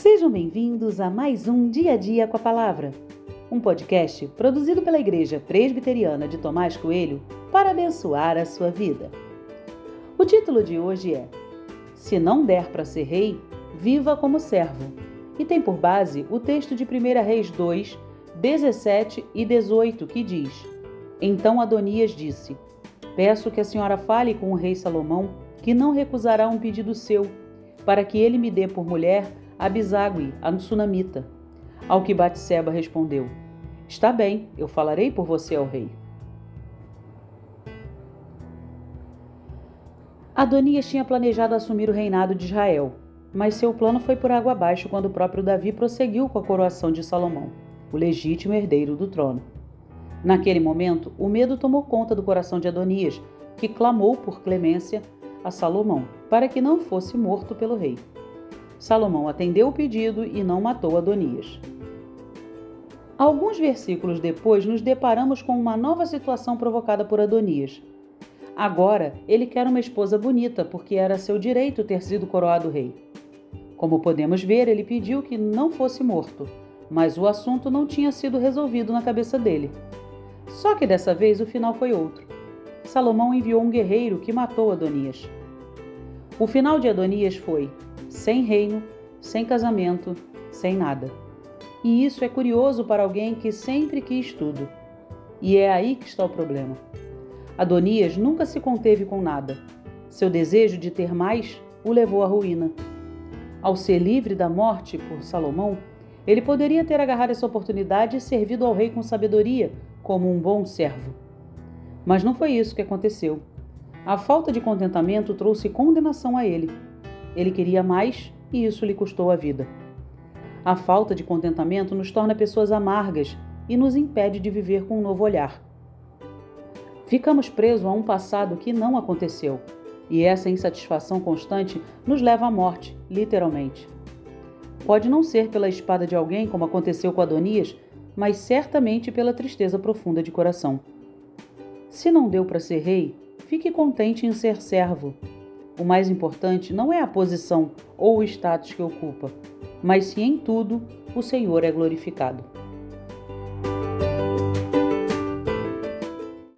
Sejam bem-vindos a mais um Dia a Dia com a Palavra, um podcast produzido pela Igreja Presbiteriana de Tomás Coelho para abençoar a sua vida. O título de hoje é Se não der para ser rei, viva como servo, e tem por base o texto de 1 Reis 2, 17 e 18, que diz: Então Adonias disse: Peço que a senhora fale com o rei Salomão, que não recusará um pedido seu, para que ele me dê por mulher Abisagui, a sunamita. Ao que Batseba respondeu: Está bem, eu falarei por você ao rei. Adonias tinha planejado assumir o reinado de Israel, mas seu plano foi por água abaixo quando o próprio Davi prosseguiu com a coroação de Salomão, o legítimo herdeiro do trono. Naquele momento, o medo tomou conta do coração de Adonias, que clamou por clemência a Salomão, para que não fosse morto pelo rei. Salomão atendeu o pedido e não matou Adonias. Alguns versículos depois, nos deparamos com uma nova situação provocada por Adonias. Agora, ele quer uma esposa bonita, porque era seu direito ter sido coroado rei. Como podemos ver, ele pediu que não fosse morto, mas o assunto não tinha sido resolvido na cabeça dele. Só que dessa vez o final foi outro. Salomão enviou um guerreiro que matou Adonias. O final de Adonias foi: sem reino, sem casamento, sem nada. E isso é curioso para alguém que sempre quis tudo. E é aí que está o problema. Adonias nunca se conteve com nada. Seu desejo de ter mais o levou à ruína. Ao ser livre da morte por Salomão, ele poderia ter agarrado essa oportunidade e servido ao rei com sabedoria, como um bom servo. Mas não foi isso que aconteceu. A falta de contentamento trouxe condenação a ele. Ele queria mais e isso lhe custou a vida. A falta de contentamento nos torna pessoas amargas e nos impede de viver com um novo olhar. Ficamos presos a um passado que não aconteceu, e essa insatisfação constante nos leva à morte, literalmente. Pode não ser pela espada de alguém, como aconteceu com Adonias, mas certamente pela tristeza profunda de coração. Se não deu para ser rei, fique contente em ser servo, o mais importante não é a posição ou o status que ocupa, mas se em tudo o Senhor é glorificado.